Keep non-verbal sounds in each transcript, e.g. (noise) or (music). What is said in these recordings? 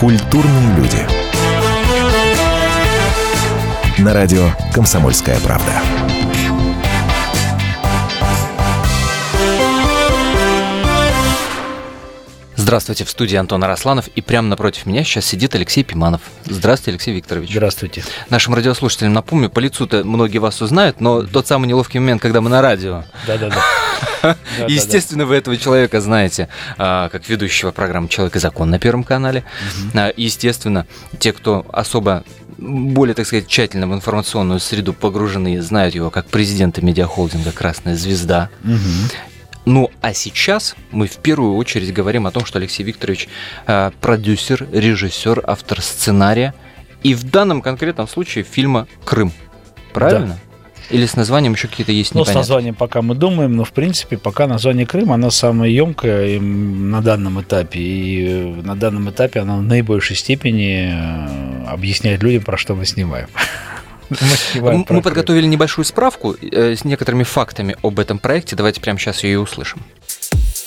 Культурные люди. На радио «Комсомольская правда». Здравствуйте, в студии Антон Арасланов, и прямо напротив меня сейчас сидит Алексей Пиманов. Здравствуйте, Алексей Викторович. Здравствуйте. Нашим радиослушателям напомню, по лицу-то многие вас узнают, но тот самый неловкий момент, когда мы на радио. Да-да-да. Естественно, вы этого человека знаете, а, как ведущего программы «Человек и закон» на Первом канале. А, Естественно, те, кто особо более, так сказать, тщательно в информационную среду погружены, знают его как президента медиахолдинга «Красная звезда». Ну, а сейчас мы в первую очередь говорим о том, что Алексей Викторович э, продюсер, режиссер, автор сценария и в данном конкретном случае фильма «Крым». Правильно? Или с названием еще какие-то есть Ну, с названием пока мы думаем, но, в принципе, пока название Крым, оно самое емкое на данном этапе. И э, на данном этапе оно в наибольшей степени э, объясняет людям, про что мы снимаем. (laughs) Мы подготовили небольшую справку э, с некоторыми фактами об этом проекте. Давайте прямо сейчас ее и услышим.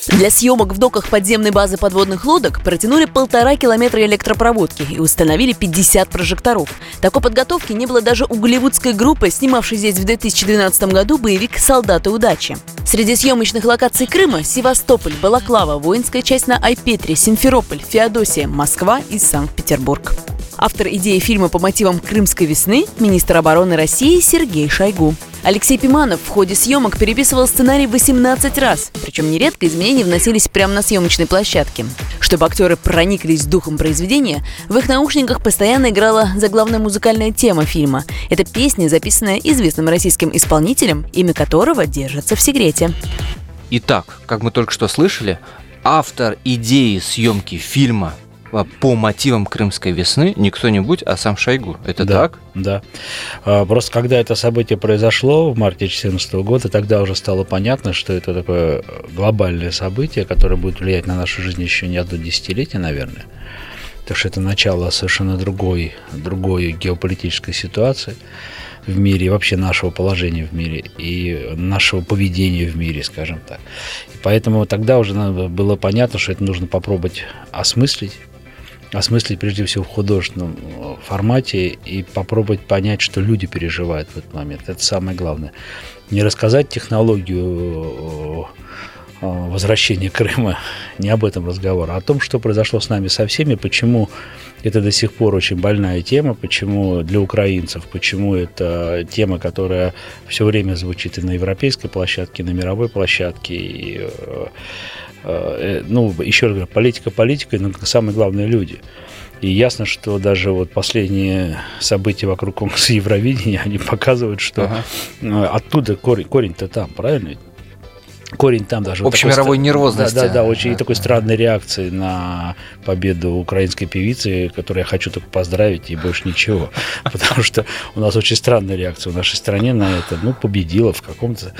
Для съемок в доках подземной базы подводных лодок протянули полтора километра электропроводки и установили 50 прожекторов. Такой подготовки не было даже у голливудской группы, снимавшей здесь в 2012 году боевик «Солдаты удачи». Среди съемочных локаций Крыма – Севастополь, Балаклава, воинская часть на Айпетре, Симферополь, Феодосия, Москва и Санкт-Петербург. Автор идеи фильма по мотивам «Крымской весны» – министр обороны России Сергей Шойгу. Алексей Пиманов в ходе съемок переписывал сценарий 18 раз, причем нередко изменения вносились прямо на съемочной площадке. Чтобы актеры прониклись духом произведения, в их наушниках постоянно играла заглавная музыкальная тема фильма. Это песня, записанная известным российским исполнителем, имя которого держится в секрете. Итак, как мы только что слышали, автор идеи съемки фильма по мотивам Крымской весны не кто-нибудь, а сам Шойгу. Это Да. так? Да. А, Просто когда это событие произошло в марте 2014 года, тогда уже стало понятно, что это такое глобальное событие, которое будет влиять на нашу жизнь еще не одно десятилетие, наверное. Потому что это начало совершенно другой, другой геополитической ситуации в мире, и вообще нашего положения в мире и нашего поведения в мире, скажем так. И поэтому тогда уже было понятно, что это нужно попробовать осмыслить, осмыслить прежде всего в художественном э, формате и попробовать понять, что люди переживают в этот момент. Это самое главное. Не рассказать технологию э, э, возвращения Крыма, (laughs) не об этом разговор, а о том, что произошло с нами со всеми, почему это до сих пор очень больная тема, почему для украинцев, почему это тема, которая все время звучит и на европейской площадке, и на мировой площадке, и э, э, ну, еще раз говорю, политика политикой, но самое главное люди. И ясно, что даже вот последние события вокруг конкурса Евровидения, они (laughs) показывают, что Ага. э, оттуда корень, корень-то там, правильно? Корень там даже. вот Общемировой стра- нервозности. Да, да, да, очень такой странной реакции на победу украинской певицы, которую я хочу только поздравить и больше ничего. (laughs) Потому что у нас очень странная реакция в нашей стране на это. Ну, победила в каком-то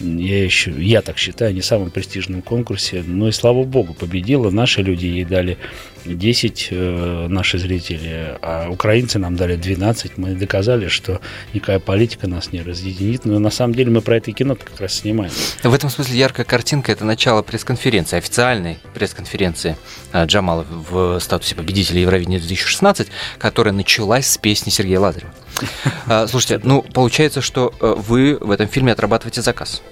я еще, я так считаю, не самом престижном конкурсе. Но и слава богу, победила. Наши люди ей дали 10, э, наши зрители, а украинцы нам дали 12. Мы доказали, что никакая политика нас не разъединит. Но на самом деле мы про это кино как раз снимаем. В этом смысле яркая картинка – это начало пресс-конференции, официальной пресс-конференции а, Джамала в статусе победителя Евровидения 2016, которая началась с песни Сергея Лазарева. А, Слушайте, ну, получается, что э, вы в этом фильме отрабатываете заказ.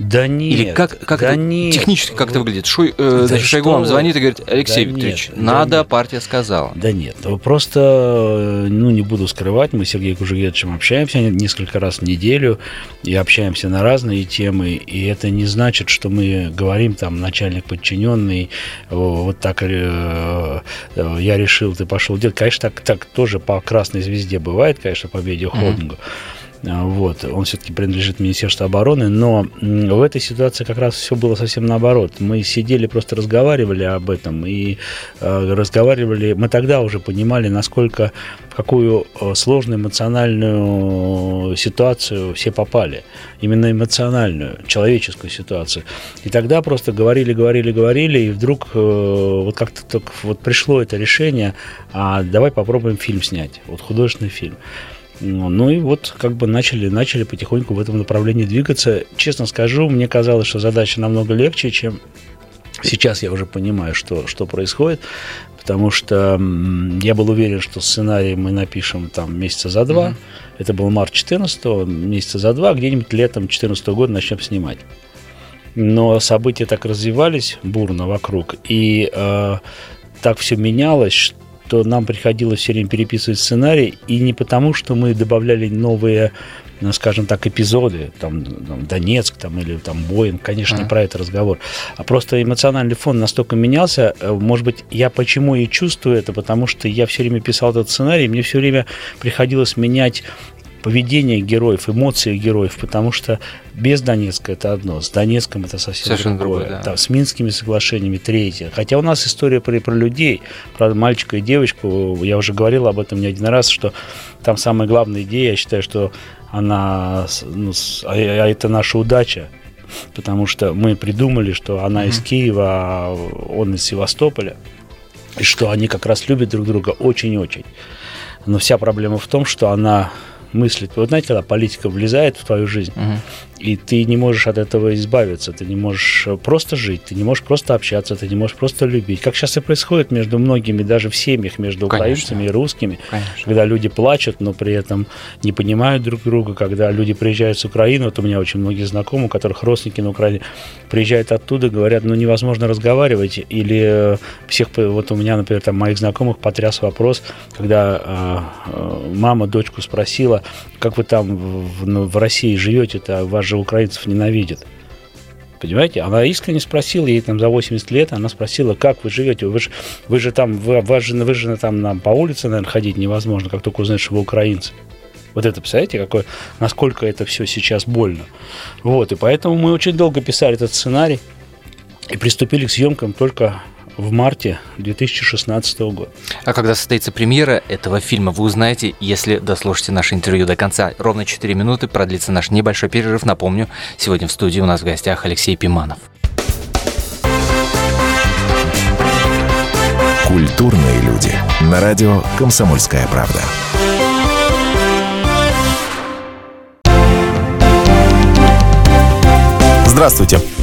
Да нет. Или как, как да это нет. технически как это выглядит? Шой, э, Да значит, Шойгу вам звонит и говорит, Алексей Да Викторович, нет, да надо, нет. партия сказала. Да нет, просто, э, ну, не буду скрывать, мы с Сергеем Кужугетовичем общаемся несколько раз в неделю и общаемся на разные темы, и это не значит, что мы говорим там начальник подчиненный, вот так э, э, я решил, ты пошел делать. Конечно, так, так тоже по красной звезде бывает, конечно, по медиахолдингу. А, Вот, он все-таки принадлежит Министерству обороны, но в этой ситуации как раз все было совсем наоборот. Мы сидели, просто разговаривали об этом и э, разговаривали. Мы тогда уже понимали, насколько в какую э, сложную эмоциональную ситуацию все попали. Именно эмоциональную, человеческую ситуацию. И тогда просто говорили, говорили, говорили, и вдруг э, вот как-то только вот пришло это решение, а давай попробуем фильм снять, вот художественный фильм. Ну и вот как бы начали, начали потихоньку в этом направлении двигаться. Честно скажу, мне казалось, что задача намного легче, чем Сейчас я уже понимаю, что, что происходит, потому что я был уверен, что сценарий мы напишем там месяца за два. Mm-hmm. Это был март 14 месяца за два, где-нибудь летом 14 года начнем снимать. Но события так развивались бурно вокруг, и э, так все менялось, что нам приходилось все время переписывать сценарий, и не потому, что мы добавляли новые ну, скажем так, эпизоды, там, там Донецк там, или там Боинг, конечно, не про это разговор, а просто эмоциональный фон настолько менялся, э, может быть, я почему и чувствую это, потому что я все время писал этот сценарий, мне все время приходилось менять поведение героев, эмоции героев, потому что без Донецка это одно, с Донецком это совсем Совершенно другое. другое да. Да, с Минскими соглашениями третье. Хотя у нас история про, про людей, про мальчика и девочку, я уже говорил об этом не один раз, что там самая главная идея, я считаю, что она, ну, а, а это наша удача, потому что мы придумали, что она mm-hmm. из Киева, а он из Севастополя, и что они как раз любят друг друга очень-очень. Но вся проблема в том, что она мыслит. Вы знаете, когда политика влезает в твою жизнь, угу. И ты не можешь от этого избавиться, ты не можешь просто жить, ты не можешь просто общаться, ты не можешь просто любить. Как сейчас и происходит между многими, даже в семьях, между Конечно. украинцами и русскими, Конечно. когда люди плачут, но при этом не понимают друг друга, когда люди приезжают с Украины, вот у меня очень многие знакомые, у которых родственники на Украине, приезжают оттуда, говорят, ну невозможно разговаривать, или всех, вот у меня, например, там моих знакомых потряс вопрос, когда э, мама дочку спросила, как вы там в, ну, в России живете-то, вас же украинцев ненавидят. Понимаете? Она искренне спросила, ей там за 80 лет, она спросила, как вы живете, вы же, вы же там, вы, вас же, вы же там нам по улице, наверное, ходить невозможно, как только узнаешь, что вы украинцы. Вот это, представляете, какое, насколько это все сейчас больно. Вот, и поэтому мы очень долго писали этот сценарий и приступили к съемкам только в марте 2016 года. А когда состоится премьера этого фильма, вы узнаете, если дослушаете наше интервью до конца. Ровно 4 минуты продлится наш небольшой перерыв. Напомню, сегодня в студии у нас в гостях Алексей Пиманов. Культурные люди. На радио «Комсомольская правда». Здравствуйте.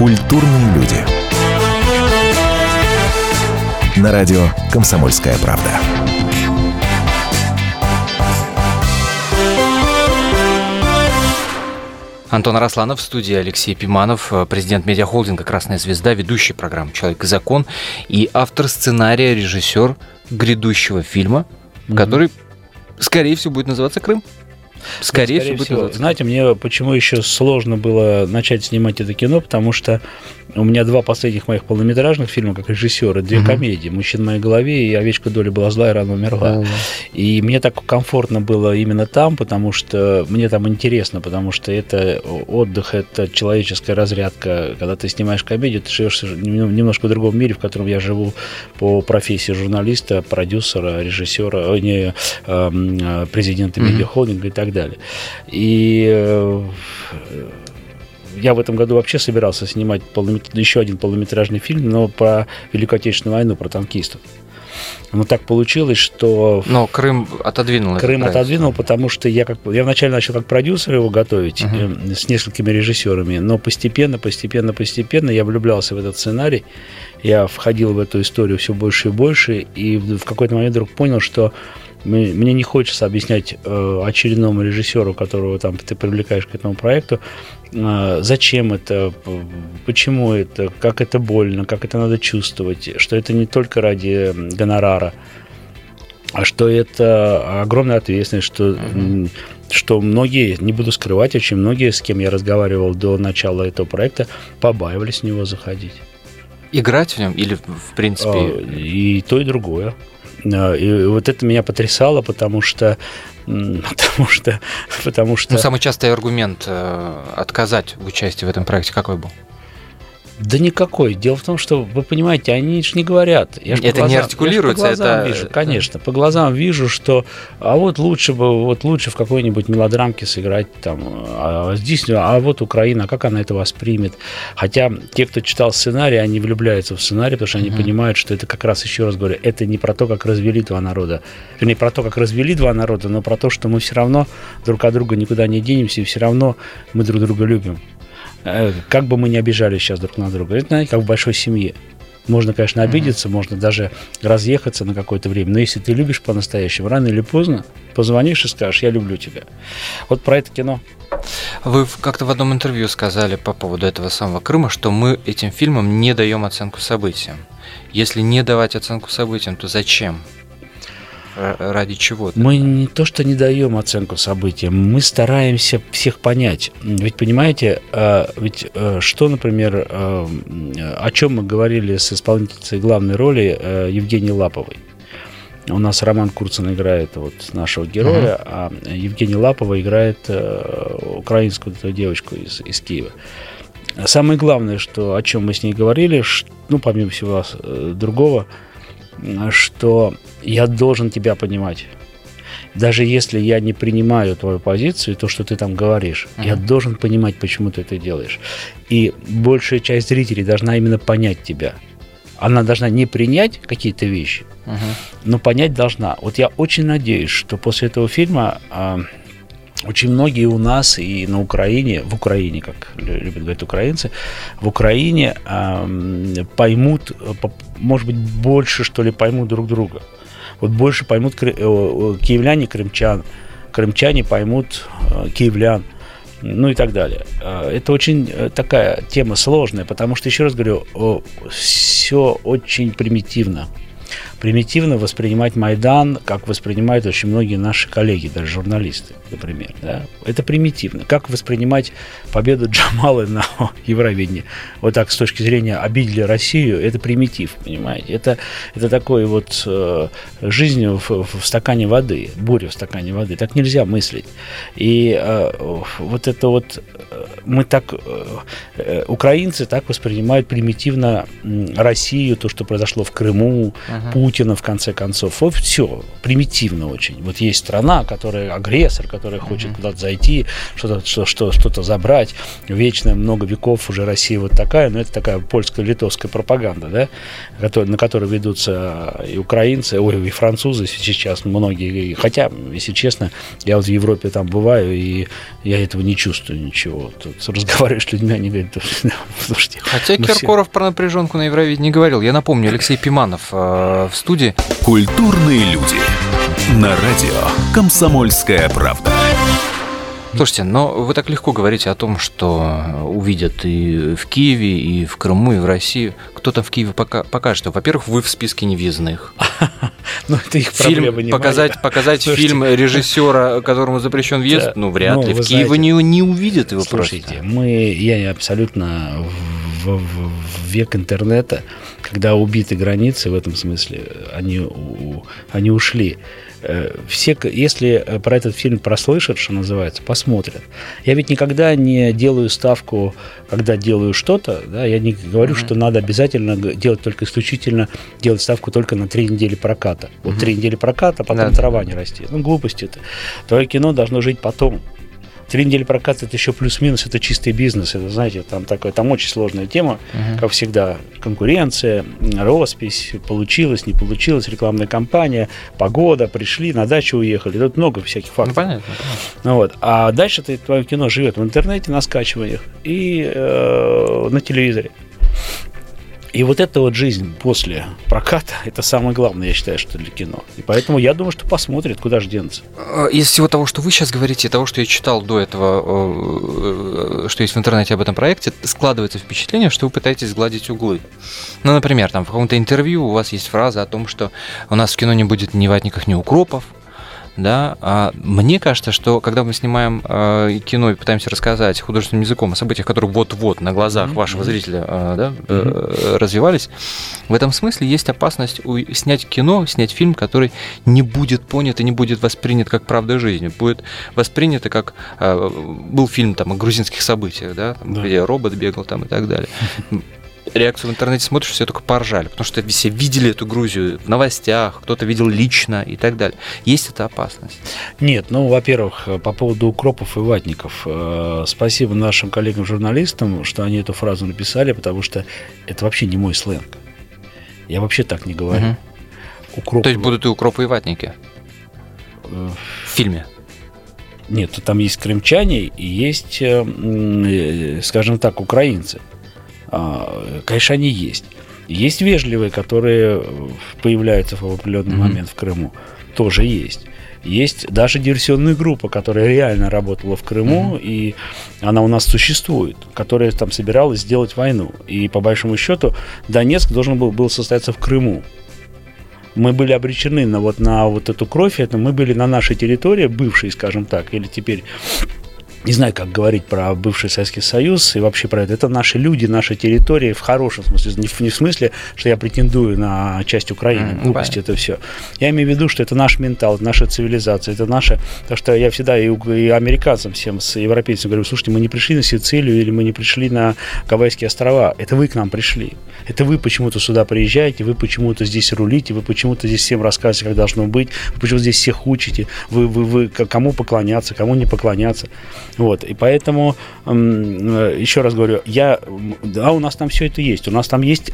Культурные люди. На радио «Комсомольская правда». Антон Арасланов в студии, Алексей Пиманов, э, президент медиахолдинга «Красная звезда», ведущий программы «Человек и закон» и автор сценария, режиссер грядущего фильма, mm-hmm. который, скорее всего, будет называться «Крым». Скорее, Скорее всего. Будет Знаете, мне почему еще сложно было начать снимать это кино, потому что у меня два последних моих полнометражных фильма как режиссера, две угу. комедии «Мужчина в моей голове» и «Овечка доля была зла и рано умерла». Да, И мне так комфортно было именно там, потому что мне там интересно, потому что это отдых, это человеческая разрядка. Когда ты снимаешь комедию, ты живешь немножко в другом мире, в котором я живу по профессии журналиста, продюсера, режиссера, не, э, президента медиахолдинга и так далее. И э, я в этом году вообще собирался снимать полнометр... еще один полнометражный фильм, но про Великую Отечественную войну, про танкистов. Но так получилось, что... Но Крым отодвинул. Крым отодвинул, потому что я, как, я вначале начал как продюсер его готовить uh-huh. с несколькими режиссерами, но постепенно, постепенно, постепенно я влюблялся в этот сценарий, я входил в эту историю все больше и больше, и в какой-то момент вдруг понял, что мне не хочется объяснять э, очередному режиссеру, которого там ты привлекаешь к этому проекту, э, зачем это, почему это, как это больно, как это надо чувствовать, что это не только ради гонорара, а что это огромная ответственность, что, mm-hmm. что многие, не буду скрывать, очень многие, с кем я разговаривал до начала этого проекта, побаивались в него заходить. Играть в нем или, в принципе... И то, и другое. И вот это меня потрясало, потому что (laughs) Потому что... Потому что... Ну, самый частый аргумент э, отказать в участии в этом проекте какой был? Да никакой. Дело в том, что вы понимаете, они же не говорят. Я это глазам, не артикулируется, я по глазам это вижу, конечно, по глазам вижу, что а вот лучше бы вот лучше в какой-нибудь мелодрамке сыграть там, а здесь, а вот Украина, как она это воспримет? Хотя те, кто читал сценарий, они влюбляются в сценарий, потому что они угу. понимают, что это как раз еще раз говорю, это не про то, как развели два народа, не про то, как развели два народа, но про то, что мы все равно друг от друга никуда не денемся и все равно мы друг друга любим. Э, как бы мы ни обижались сейчас друг на друга, это, знаете, как в большой семье. Можно, конечно, обидеться, mm-hmm. можно даже разъехаться на какое-то время, но если ты любишь по-настоящему, рано или поздно позвонишь и скажешь, я люблю тебя. Вот про это кино. Вы как-то в одном интервью сказали по поводу этого самого Крыма, что мы этим фильмам не даем оценку событиям. Если не давать оценку событиям, то зачем? Ради чего? Мы не то, что не даем оценку событиям, мы стараемся всех понять. Ведь понимаете, а, ведь а, что, например, о чем мы говорили с исполнительницей главной роли Евгенией Лаповой? У нас Роман Курцин играет вот нашего героя, uh-huh. а Евгения Лапова играет украинскую девочку из, из Киева. Самое главное, что о чем мы с ней говорили, ну, помимо всего э, другого, что я должен тебя понимать. Даже если я не принимаю твою позицию, то, что ты там говоришь, uh-huh. я должен понимать, почему ты это делаешь. И большая часть зрителей должна именно понять тебя. Она должна не принять какие-то вещи, uh-huh. но понять должна. Вот я очень надеюсь, что после этого фильма а, очень многие у нас и на Украине, в Украине, как любят говорить украинцы, в Украине э, поймут, может быть, больше, что ли, поймут друг друга. Вот больше поймут киевляне крымчан, крымчане поймут э, киевлян, ну и так далее. Э, это очень э, такая тема сложная, потому что, еще раз говорю, все очень примитивно примитивно воспринимать Майдан, как воспринимают очень многие наши коллеги, даже журналисты, например. Да? Это примитивно. Как воспринимать победу Джамала на (laughs) Евровидении? Вот так, с точки зрения обидели Россию, это примитив, понимаете? Это, это такой вот э, жизнь в, в стакане воды, буря в стакане воды. Так нельзя мыслить. И э, вот это вот э, мы так, э, э, украинцы так воспринимают примитивно Россию, то, что произошло в Крыму, uh-huh. Путина, в конце концов. Вот все, примитивно очень. Вот есть страна, которая агрессор, которая хочет mm-hmm. куда-то зайти, что-то что, что, что забрать. Вечно много веков уже Россия вот такая, но это такая польско-литовская пропаганда, да, который, на которую ведутся и украинцы, ой, и французы сейчас многие. Хотя, если честно, я вот в Европе там бываю, и я этого не чувствую ничего. Тут разговариваешь с людьми, они говорят, слушайте. Хотя ну, Киркоров все... про напряженку на Евровидении не говорил. Я напомню, Алексей Пиманов э, в студии. Культурные люди. На радио «Комсомольская правда». Слушайте, но вы так легко говорите о том, что увидят и в Киеве, и в Крыму, и в России. Кто там в Киеве пока, покажет? Во-первых, вы в списке невъездных. (laughs) Ну, это их фильм, не показать, показать фильм режиссера, которому запрещен въезд, ну, вряд ну, ли. В Киеве не, не увидят его слушайте, просто. мы, я абсолютно в, в, век интернета, когда убиты границы в этом смысле, они, они ушли. Э, все, если э, про этот фильм прослышат, что называется, посмотрят. Я ведь никогда не делаю ставку, когда делаю что-то, да, я не говорю, uh-huh. что надо обязательно делать только исключительно, делать ставку только на три недели проката. Вот uh-huh. три недели проката, потом да, трава не расти. Ну, глупости это. Твое кино должно жить потом. Три недели проката это еще плюс-минус, это чистый бизнес. Это, знаете, там такой, там очень сложная тема, uh-huh. как всегда. Конкуренция, роспись, получилось, не получилось, рекламная кампания, погода, пришли, на дачу уехали. Тут много всяких факторов. Ну, понятно. Ну, вот. А дальше твое кино живет в интернете на скачиваниях и э, на телевизоре. И вот эта вот жизнь после проката, это самое главное, я считаю, что для кино. И поэтому я думаю, что посмотрят, куда же денутся. А, из всего того, что вы сейчас говорите, и того, что я читал до этого, э, что есть в интернете об этом проекте, складывается впечатление, что вы пытаетесь сгладить углы. Ну, например, там в каком-то интервью у вас есть фраза о том, что у нас в кино не будет ни ватников, ни укропов, да, а мне кажется, что когда мы снимаем э, кино и пытаемся рассказать художественным языком о событиях, которые вот-вот на глазах mm-hmm. вашего зрителя э, да, mm-hmm. развивались, в этом смысле есть опасность у, снять кино, снять фильм, который не будет понят и не будет воспринят как правда жизни, будет воспринято как э, был фильм там о грузинских событиях, да, там, да. где робот бегал там и так далее (laughs) реакцию в интернете смотришь, все только поржали, потому что все видели эту Грузию в новостях, кто-то видел лично и так далее. Есть эта опасность? Нет, ну, во-первых, по поводу укропов и ватников. Э, спасибо нашим коллегам-журналистам, что они эту фразу написали, потому что это вообще не мой сленг. Я вообще так не говорю. Угу. Укропы... То есть будут и укропы и ватники? Э, в фильме? Нет, там есть крымчане и есть, э, скажем так, украинцы. А, конечно, они есть. Есть вежливые, которые появляются в определенный mm-hmm. момент в Крыму. Тоже есть. Есть даже диверсионная группа, которая реально работала в Крыму, mm-hmm. и она у нас существует, которая там собиралась сделать войну. И по большому счету Донецк должен был, был состояться в Крыму. Мы были обречены на вот, на вот эту кровь, это мы были на нашей территории, бывшей, скажем так, или теперь не знаю, как говорить про бывший Советский Союз и вообще про это. Это наши люди, наша территория в хорошем смысле. Не в, не в смысле, что я претендую на часть Украины. Mm, Глупость это все. Я имею в виду, что это наш ментал, наша цивилизация, это наша... Так что я всегда и, и американцам всем, с европейцами говорю, слушайте, мы не пришли на Сицилию или мы не пришли на Гавайские острова. Это вы к нам пришли. Это вы почему-то сюда приезжаете, вы почему-то здесь рулите, вы почему-то здесь всем рассказываете, как должно быть, вы почему-то здесь всех учите, вы, вы, вы кому поклоняться, кому не поклоняться. Вот, и поэтому, э, еще раз говорю, я, да, у нас там все это есть. У нас там есть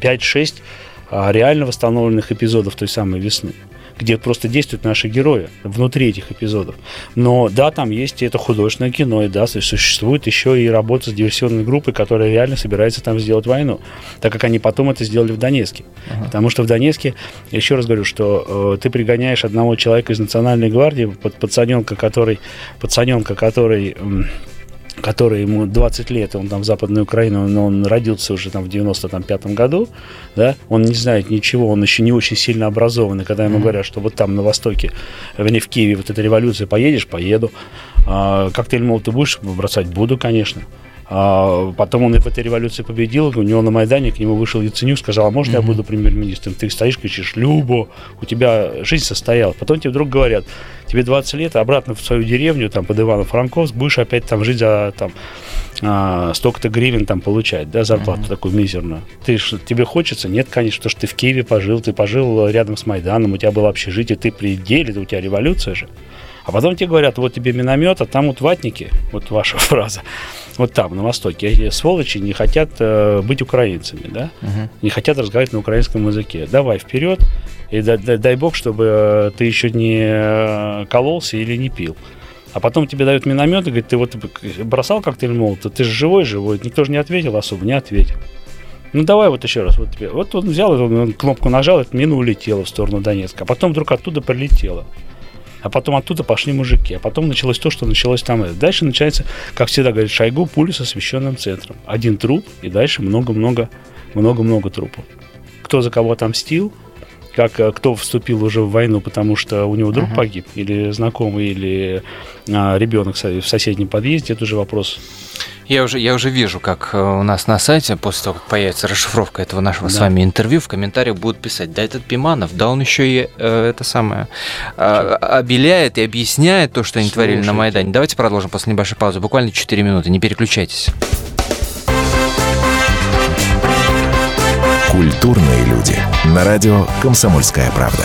5-6 э, а, реально восстановленных эпизодов той самой весны где просто действуют наши герои внутри этих эпизодов. Но да, там есть и это художественное кино, и да, существует еще и работа с диверсионной группой, которая реально собирается там сделать войну, так как они потом это сделали в Донецке. Ага. Потому что в Донецке, еще раз говорю, что э, ты пригоняешь одного человека из Национальной гвардии, под, пацаненка, который, пацаненка, который э, который ему 20 лет, он там в Западной Украине, но он родился уже там в 95-м году, да, он не знает ничего, он еще не очень сильно образованный, когда ему mm-hmm. говорят, что вот там на Востоке, вернее, в Киеве вот эта революция, поедешь, поеду, а, коктейль мол ты будешь бросать? Буду, конечно. А потом он в этой революции победил, у него на Майдане к нему вышел Яценюк, сказал, а можно mm-hmm. я буду премьер-министром? Ты стоишь, кричишь, Любо, у тебя жизнь состоялась. Потом тебе вдруг говорят, тебе 20 лет, обратно в свою деревню, там, под Ивано-Франковск, будешь опять там жить за там, а, столько-то гривен там получать, да, зарплату mm-hmm. такую мизерную. Ты, тебе хочется? Нет, конечно, то, что ты в Киеве пожил, ты пожил рядом с Майданом, у тебя было общежитие, ты при деле, у тебя революция же. А потом тебе говорят, вот тебе миномет, а там вот ватники, вот ваша (laughs) фраза, вот там, на Востоке, эти сволочи не хотят э, быть украинцами, да, угу. не хотят разговаривать на украинском языке. Давай вперед, и дай, дай, дай бог, чтобы э, ты еще не э, кололся или не пил. А потом тебе дают миномет и говорит, ты вот бросал коктейль молотов, ты же живой, живой. Никто же не ответил особо, не ответил. Ну давай вот еще раз. Вот, тебе. вот он взял, он кнопку нажал, эта мина улетела в сторону Донецка. А потом вдруг оттуда прилетела а потом оттуда пошли мужики, а потом началось то, что началось там. Дальше начинается, как всегда говорит Шойгу, пуля с освещенным центром. Один труп, и дальше много-много, много-много трупов. Кто за кого отомстил, как э, кто вступил уже в войну, потому что у него друг uh-huh. погиб, или знакомый, или а, ребенок в соседнем подъезде, это уже вопрос я уже, я уже вижу, как э, у нас на сайте, после того, как появится расшифровка этого нашего да. с вами интервью, в комментариях будут писать, да этот Пиманов, да он еще и э, это самое э, обеляет и объясняет то, что они Слушайте. творили на Майдане. Давайте продолжим после небольшой паузы, буквально 4 минуты, не переключайтесь. Культурные люди. На радио «Комсомольская правда».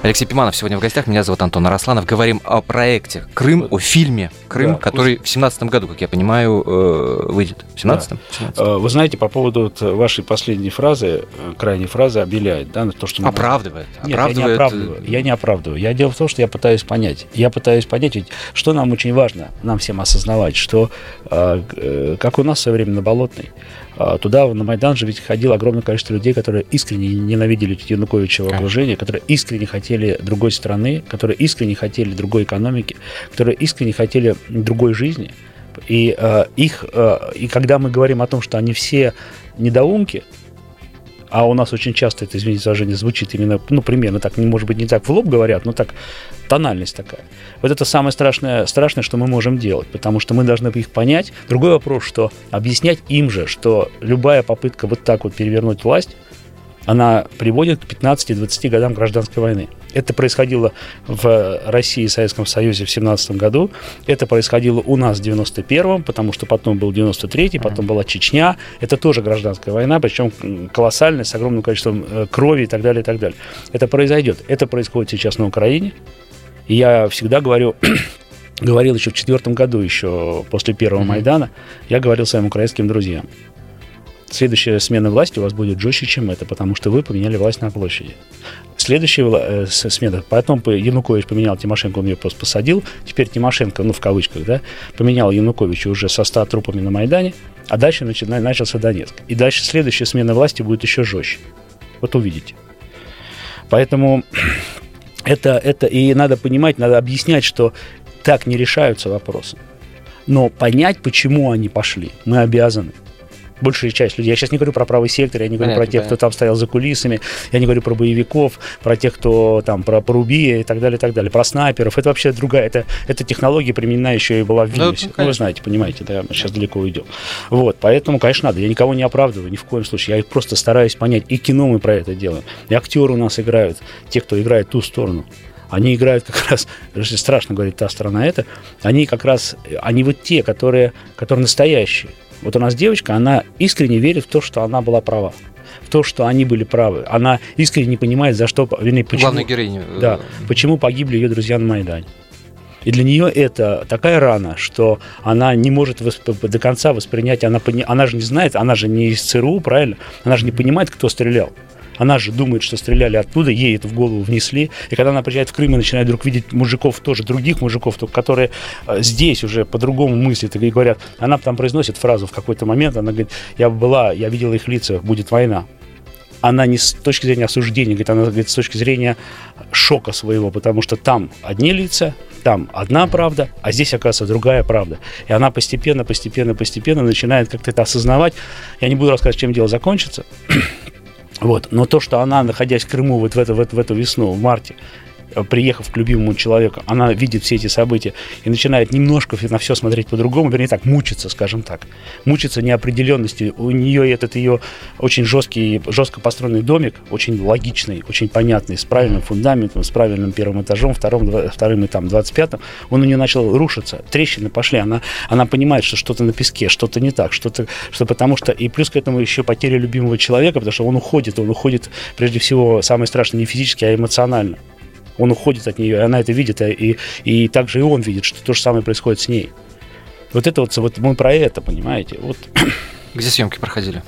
Алексей Пиманов сегодня в гостях. Меня зовут Антон Арасланов. Говорим о проекте Крым, о фильме Крым, Да. который в семнадцатом году, как я понимаю, э, выйдет. В семнадцатом? Э, Вы знаете, по поводу вот вашей последней фразы, э, крайней фразы, обеляет, да, то, что мы... Оправдывает. Нет, я не оправдывает. оправдываю. Я не оправдываю. Я дело в том, что я пытаюсь понять. Я пытаюсь понять, ведь что нам очень важно, нам всем осознавать, что как у нас в свое время на Болотной, туда на Майдан же ведь ходило огромное количество людей, которые искренне ненавидели Януковичево окружение, которые искренне хотели другой страны, которые искренне хотели другой экономики, которые искренне хотели другой жизни. И э, их, э, и когда мы говорим о том, что они все недоумки, а у нас очень часто это, извините выражение, звучит именно, ну, примерно так, может быть, не так в лоб говорят, но так, тональность такая. Вот это самое страшное, страшное, что мы можем делать, потому что мы должны их понять. Другой вопрос, что объяснять им же, что любая попытка вот так вот перевернуть власть, она приводит к 15-20 годам гражданской войны. Это происходило в России и Советском Союзе в 17 году. Это происходило у нас в 91-м, потому что потом был 93-й, потом была Чечня. Это тоже гражданская война, причем колоссальная, с огромным количеством э, крови и так далее, и так далее. Это произойдет. Это происходит сейчас на Украине. И я всегда говорю, (clears throat) говорил еще в четвертом году, еще после первого Майдана, я говорил своим украинским друзьям. Следующая смена власти у вас будет жестче, чем это, потому что вы поменяли власть на площади. Следующая э, смена, потом по- Янукович поменял Тимошенко, он ее просто посадил, теперь Тимошенко, ну в кавычках, да, поменял Януковича уже со 100 трупами на Майдане, а дальше начина- начался Донецк. И дальше следующая смена власти будет еще жестче. Вот увидите. Поэтому (clears throat) это, это и надо понимать, надо объяснять, что так не решаются вопросы. Но понять, почему они пошли, мы обязаны. Большая часть людей. Я сейчас не говорю про правый сектор, я не говорю Понятно, про тех, кто понятно. там стоял за кулисами, я не говорю про боевиков, про тех, кто там, про порубия и так далее, и так далее, про снайперов. Это вообще другая, это, это технология применена еще и была в Ну, Вильнюсе. Ну, вы конечно. знаете, понимаете, да, мы сейчас далеко уйдем. Вот, поэтому, конечно, надо. Я никого не оправдываю, ни в коем случае. Я просто стараюсь понять. И кино мы про это делаем. И актеры у нас играют, те, кто играет ту сторону. Они играют как раз, даже страшно говорить, та сторона это, они как раз, они вот те, которые, которые настоящие. Вот у нас девочка, она искренне верит в то, что она была права. В то, что они были правы. Она искренне не понимает, за что, вернее, почему, Главная героиня. э, да, почему погибли ее друзья на Майдане. И для нее это такая рана, что она не может восп- до конца воспринять, она, пони- она же не знает, она же не из ЦРУ, правильно? Она же не понимает, кто стрелял. Она же думает, что стреляли оттуда, ей это в голову внесли. И когда она приезжает в Крым и начинает вдруг видеть мужиков тоже, других мужиков, которые э, здесь уже по-другому мыслят и говорят, она там произносит фразу в какой-то момент, она говорит, я была, я видела их лица, будет война она не с точки зрения осуждения, говорит, она говорит с точки зрения шока своего, потому что там одни лица, там одна правда, а здесь, оказывается, другая правда. И она постепенно, постепенно, постепенно начинает как-то это осознавать. Я не буду рассказывать, чем дело закончится. Вот. Но то, что она, находясь в Крыму вот в, это, в, эту, в эту весну, в марте, приехав к любимому человеку, она видит все эти события и начинает немножко на все смотреть по-другому, вернее так, мучиться, скажем так. Мучиться неопределенностью. У нее этот ее очень жесткий, жестко построенный домик, очень логичный, очень понятный, с правильным фундаментом, с правильным первым этажом, вторым, вторым и там 25-м, он у нее начал рушиться. Трещины пошли, она, она понимает, что что-то на песке, что-то не так, что-то, что потому что, и плюс к этому еще потеря любимого человека, потому что он уходит, он уходит, прежде всего, самое страшное, не физически, а эмоционально. Он уходит от нее, и она это видит, и, и также и он видит, что то же самое происходит с ней. Вот это вот, вот мы про это, понимаете? Вот (coughs) Где съемки проходили?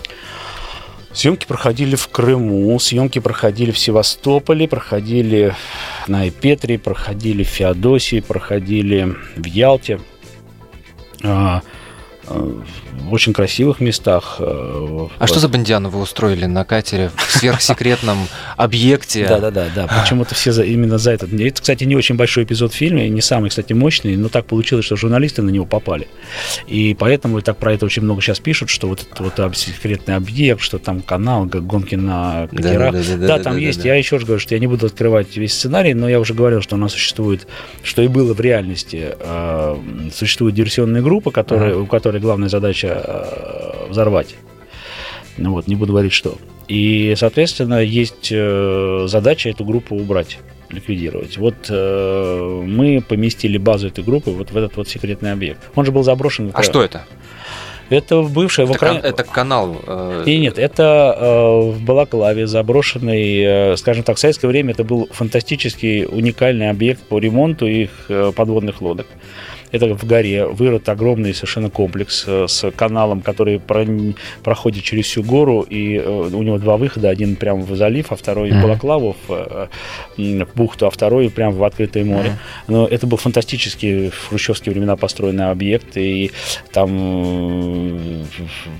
съемки проходили в Крыму, съемки проходили в Севастополе, проходили на Эпетре, проходили в Феодосии, проходили в Ялте. А, в очень красивых местах. э, А что за бандиану вы устроили на катере в сверхсекретном объекте? Да, да, да, да. Почему-то все именно за этот. Это, кстати, не очень большой эпизод в фильме, не самый, кстати, мощный, но так получилось, что журналисты на него попали. И поэтому так про это очень много сейчас пишут, что вот это вот секретный объект, что там канал, гонки на катерах. Да, там есть. Я еще раз говорю, что я не буду открывать весь сценарий, но я уже говорил, что у нас существует, что и было в реальности, э, существует диверсионная группа, у которой главная задача э, взорвать. Ну вот, не буду говорить что. И, соответственно, есть э, задача эту группу убрать ликвидировать. Вот э, мы поместили базу этой группы вот в этот вот секретный объект. Он же был заброшен. А что это? Это бывшая в Это, кан- Украине. это канал. э, И нет, это э, в Балаклаве заброшенный, э, скажем так, в советское время это был фантастический уникальный объект по ремонту их э, подводных лодок. Это в горе. Вырыт огромный совершенно комплекс э, с каналом, который проходит через всю гору, и э, у него два выхода, один прямо в залив, а второй в Мгм. Балаклаву, в, э, в бухту, а второй прямо в открытое море. Но это был фантастический в хрущевские времена построенный объект, и там,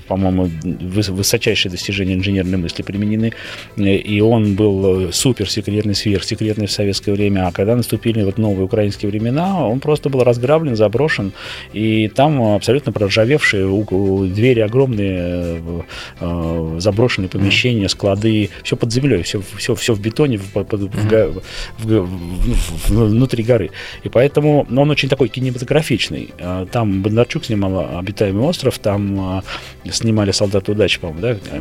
по-моему, выс- высочайшие достижения инженерной мысли применены, и он был э, суперсекретный, сверхсекретный в советское время, а когда наступили вот новые украинские времена, он просто был разграблен, заброшен, и там абсолютно проржавевшие двери огромные, э, э, заброшенные помещения, склады, все под землей, все, все, все в бетоне, в, в в в- внутри горы. И поэтому ну, он очень такой кинематографичный. Э, Там Бондарчук снимал «Обитаемый остров», там э, снимали «Солдаты удачи», по-моему, да? э,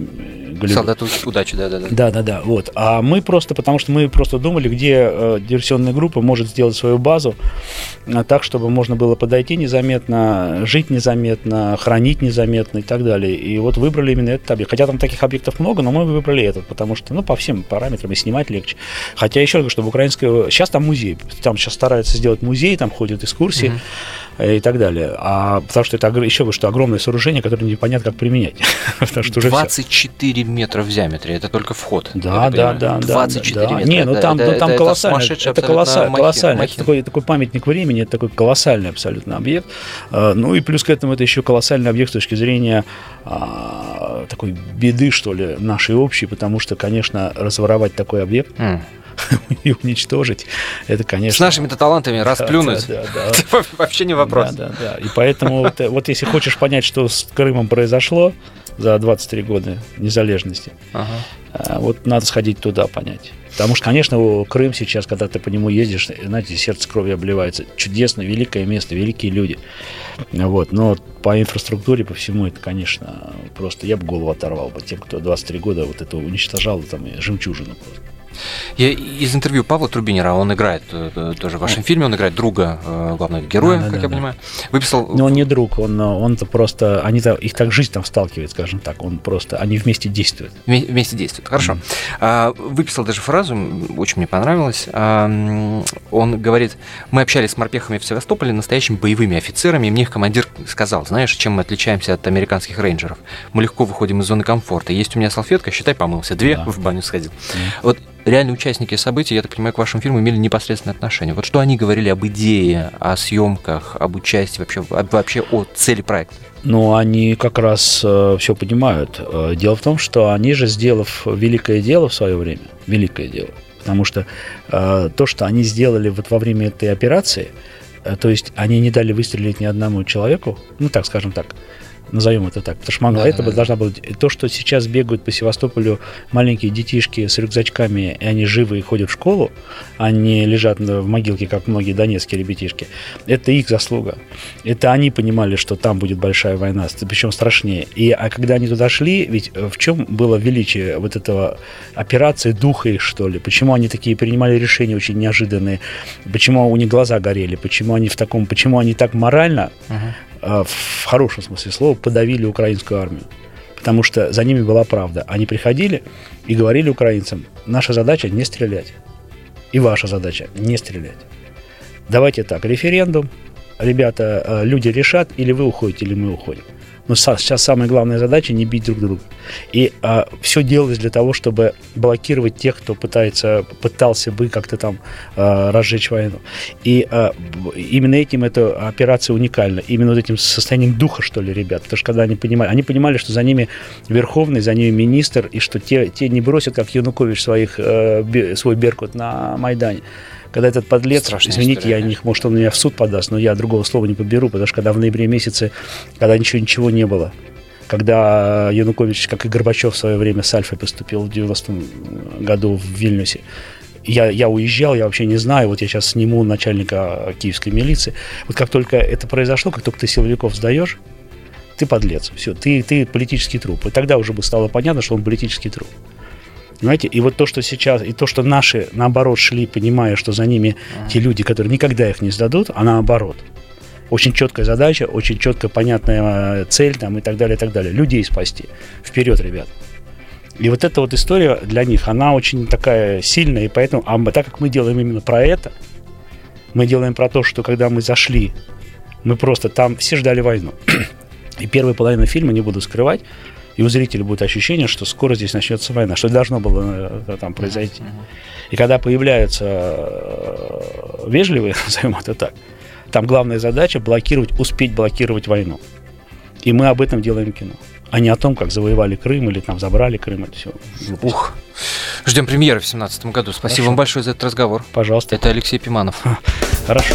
Голливуд. Солдат уч- удачи, да-да-да. Да, да, да. Вот. А мы просто, потому что мы просто думали, где диверсионная группа может сделать свою базу а, так, чтобы можно было подойти незаметно, жить незаметно, хранить незаметно и так далее. И вот выбрали именно этот объект. Хотя там таких объектов много, но мы выбрали этот, потому что, ну, по всем параметрам и снимать легче. Хотя еще раз говорю, что в украинской... Сейчас там музей. Там сейчас стараются сделать музей, там ходят экскурсии э, и так далее. А потому что это, еще что огромное сооружение, которое непонятно, как применять. (laughs) Потому что уже всё. 24 метра в диаметре, это только вход. Да, да, да, да. 24 да. метра. Не, ну там, ну, там это- колоссально. Это, колоссально. Это такой, такой памятник времени, это такой колоссальный абсолютно объект. А, Ну и плюс к этому это еще колоссальный объект с точки зрения а, такой беды, что ли, нашей общей, потому что, конечно, разворовать такой объект. (laughs) и уничтожить, это, конечно... С нашими-то талантами расплюнуть. Да, да, (laughs) да. Это вообще не вопрос. Да, да, да. И поэтому вот, э, вот если хочешь понять, что с Крымом произошло за 23 года незалежности, Ага. а, Вот надо сходить туда, понять. Потому что, конечно, Крым сейчас, когда ты по нему ездишь, знаете, сердце кровью обливается. Чудесно, великое место, великие люди. Вот. Но по инфраструктуре, по всему это, конечно, просто я бы голову оторвал бы тем, кто 23 года вот это уничтожал, там, жемчужину просто. Я из интервью Павла Трубинера, он играет э, э, тоже в вашем фильме, он играет друга э, главного героя, Да, да, как да, я да. понимаю. Выписал... Но он не друг, он, он-то просто, они -то, их так жизнь там сталкивает, скажем так, он просто, они вместе действуют. Вме- Вместе действуют. Хорошо. А, выписал даже фразу, очень мне понравилось. А, он говорит, мы общались с морпехами в Севастополе, настоящими боевыми офицерами, и мне их командир сказал, знаешь, чем мы отличаемся от американских рейнджеров? Мы легко выходим из зоны комфорта. Есть у меня салфетка, считай, помылся. Две, Да. в баню сходил. Вот реальные участники событий, я так понимаю, к вашему фильму имели непосредственное отношение. Вот что они говорили об идее, о съемках, об участии, вообще, об- вообще о цели проекта? Но они как раз все понимают. Э, Дело в том, что они же, сделав великое дело в свое время, великое дело, потому что э, то, что они сделали вот во время этой операции, э, то есть они не дали выстрелить ни одному человеку, ну так скажем так, назовем это так, потому что могла, Да, это да, должна была... То, что сейчас бегают по Севастополю маленькие детишки с рюкзачками, и они живы и ходят в школу, а не лежат в могилке, как многие донецкие ребятишки, это их заслуга. Это они понимали, что там будет большая война, причем страшнее. И, а когда они туда шли, ведь э, в чем было величие вот этого операции духа их, что ли? Почему они такие принимали решения очень неожиданные? Почему у них глаза горели? Почему они в таком, почему они так морально, э, в хорошем смысле слова, подавили украинскую армию? Потому что за ними была правда. Они приходили и говорили украинцам, наша задача не стрелять. И ваша задача не стрелять. Давайте так, референдум, ребята, э, люди решат, или вы уходите, или мы уходим. Но сейчас самая главная задача не бить друг друга. И а, все делалось для того, чтобы блокировать тех, кто пытается, пытался бы как-то там а, разжечь войну. И а, именно этим эта операция уникальна. Именно вот этим состоянием духа, что ли, ребят. Потому что когда они понимали, они понимали, что за ними Верховный, за ними министр, и что те, те не бросят, как Янукович, своих, э, свой Беркут на Майдане когда этот подлец, Страшная извините, история, я не, может, он меня в суд подаст, но я другого слова не подберу, потому что когда в ноябре месяце, когда ничего, ничего не было, когда Янукович, как и Горбачев в свое время с Альфой поступил в 90-м году в Вильнюсе, я, я уезжал, я вообще не знаю, вот я сейчас сниму начальника киевской милиции. Вот как только это произошло, как только ты силовиков сдаешь, ты подлец, все, ты, ты политический труп. И тогда уже бы стало понятно, что он политический труп. Понимаете? И вот то, что сейчас, и то, что наши, наоборот, шли, понимая, что за ними те люди, которые никогда их не сдадут, а наоборот. Очень четкая задача, очень четкая, понятная э, цель там, и так далее, и так далее. Людей спасти. Вперед, ребят. И вот эта вот история для них, она очень такая сильная, и поэтому, а так как мы делаем именно про это, мы делаем про то, что когда мы зашли, мы просто там все ждали войну. (clears throat) И первая половина фильма, не буду скрывать, и у зрителя будет ощущение, что скоро здесь начнется война, что должно было э, там произойти. И когда появляются э, вежливые, (laughs) назовем это так, там главная задача блокировать, успеть блокировать войну. И мы об этом делаем кино. А не о том, как завоевали Крым или там забрали Крым. Это все. Ух. Ждем премьеры в 2017 году. Спасибо Хорошо. вам большое за этот разговор. Пожалуйста. Это Алексей Пиманов. Хорошо.